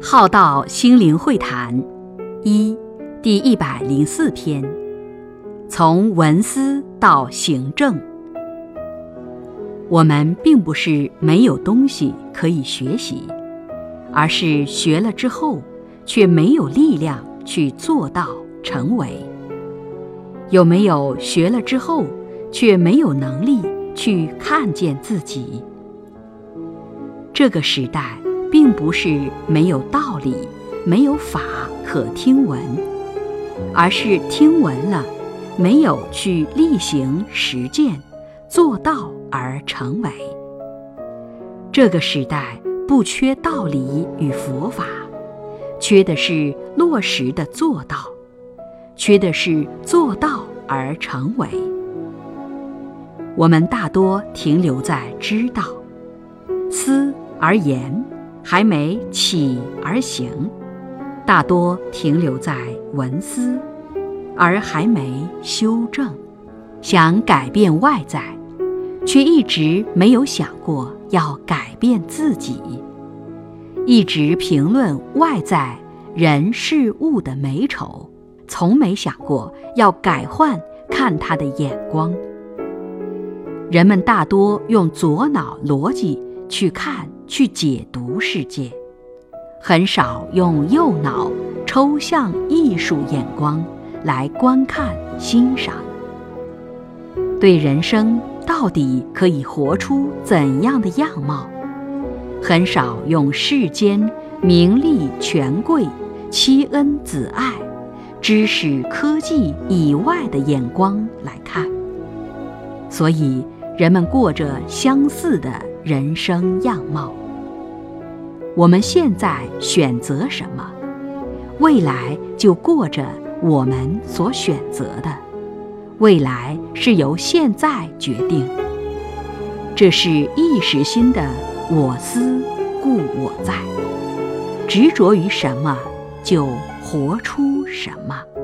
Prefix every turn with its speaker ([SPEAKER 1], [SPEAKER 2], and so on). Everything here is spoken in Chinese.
[SPEAKER 1] 浩道心灵会谈一第一百零四篇：从文思到行政。我们并不是没有东西可以学习，而是学了之后却没有力量去做到成为。有没有学了之后却没有能力去看见自己？这个时代。并不是没有道理、没有法可听闻，而是听闻了，没有去例行实践、做到而成为。这个时代不缺道理与佛法，缺的是落实的做到，缺的是做到而成为。我们大多停留在知道、思而言。还没起而行，大多停留在文思，而还没修正。想改变外在，却一直没有想过要改变自己。一直评论外在人事物的美丑，从没想过要改换看他的眼光。人们大多用左脑逻辑去看。去解读世界，很少用右脑抽象艺术眼光来观看欣赏。对人生到底可以活出怎样的样貌，很少用世间名利权贵、妻恩子爱、知识科技以外的眼光来看。所以，人们过着相似的。人生样貌，我们现在选择什么，未来就过着我们所选择的。未来是由现在决定，这是意识心的我思故我在，执着于什么就活出什么。